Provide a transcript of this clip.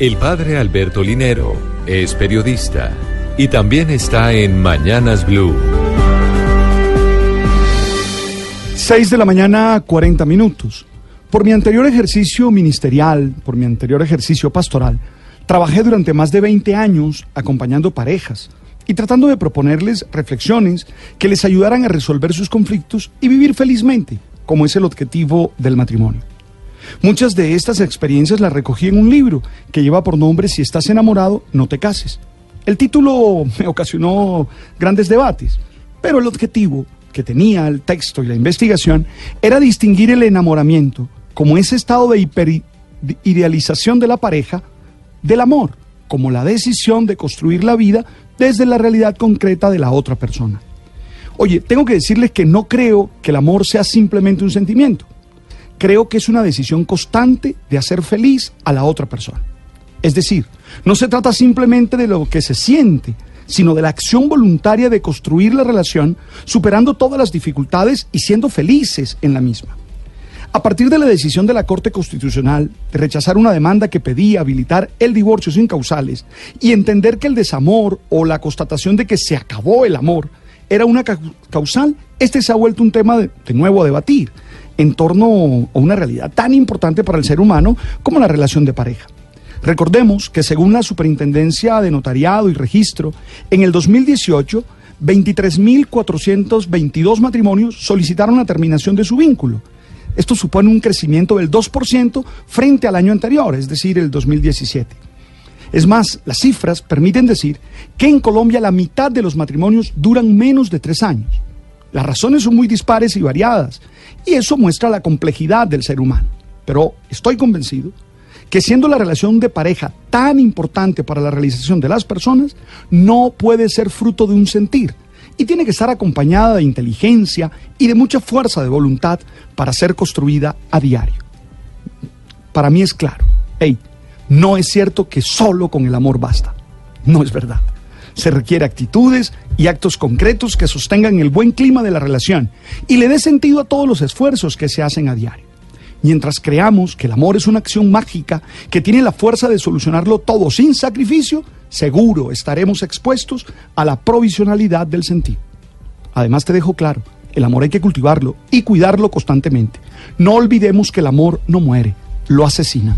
El padre Alberto Linero es periodista y también está en Mañanas Blue. 6 de la mañana, 40 minutos. Por mi anterior ejercicio ministerial, por mi anterior ejercicio pastoral, trabajé durante más de 20 años acompañando parejas y tratando de proponerles reflexiones que les ayudaran a resolver sus conflictos y vivir felizmente, como es el objetivo del matrimonio. Muchas de estas experiencias las recogí en un libro que lleva por nombre Si estás enamorado, no te cases. El título me ocasionó grandes debates, pero el objetivo que tenía el texto y la investigación era distinguir el enamoramiento como ese estado de hiperidealización de la pareja del amor, como la decisión de construir la vida desde la realidad concreta de la otra persona. Oye, tengo que decirles que no creo que el amor sea simplemente un sentimiento. Creo que es una decisión constante de hacer feliz a la otra persona. Es decir, no se trata simplemente de lo que se siente, sino de la acción voluntaria de construir la relación, superando todas las dificultades y siendo felices en la misma. A partir de la decisión de la Corte Constitucional de rechazar una demanda que pedía habilitar el divorcio sin causales y entender que el desamor o la constatación de que se acabó el amor era una causal, este se ha vuelto un tema de, de nuevo a debatir en torno a una realidad tan importante para el ser humano como la relación de pareja. Recordemos que según la Superintendencia de Notariado y Registro, en el 2018, 23.422 matrimonios solicitaron la terminación de su vínculo. Esto supone un crecimiento del 2% frente al año anterior, es decir, el 2017. Es más, las cifras permiten decir que en Colombia la mitad de los matrimonios duran menos de tres años. Las razones son muy dispares y variadas, y eso muestra la complejidad del ser humano. Pero estoy convencido que siendo la relación de pareja tan importante para la realización de las personas, no puede ser fruto de un sentir y tiene que estar acompañada de inteligencia y de mucha fuerza de voluntad para ser construida a diario. Para mí es claro, hey, no es cierto que solo con el amor basta. No es verdad. Se requiere actitudes y actos concretos que sostengan el buen clima de la relación y le dé sentido a todos los esfuerzos que se hacen a diario mientras creamos que el amor es una acción mágica que tiene la fuerza de solucionarlo todo sin sacrificio, seguro estaremos expuestos a la provisionalidad del sentido. Además te dejo claro, el amor hay que cultivarlo y cuidarlo constantemente. No olvidemos que el amor no muere, lo asesina.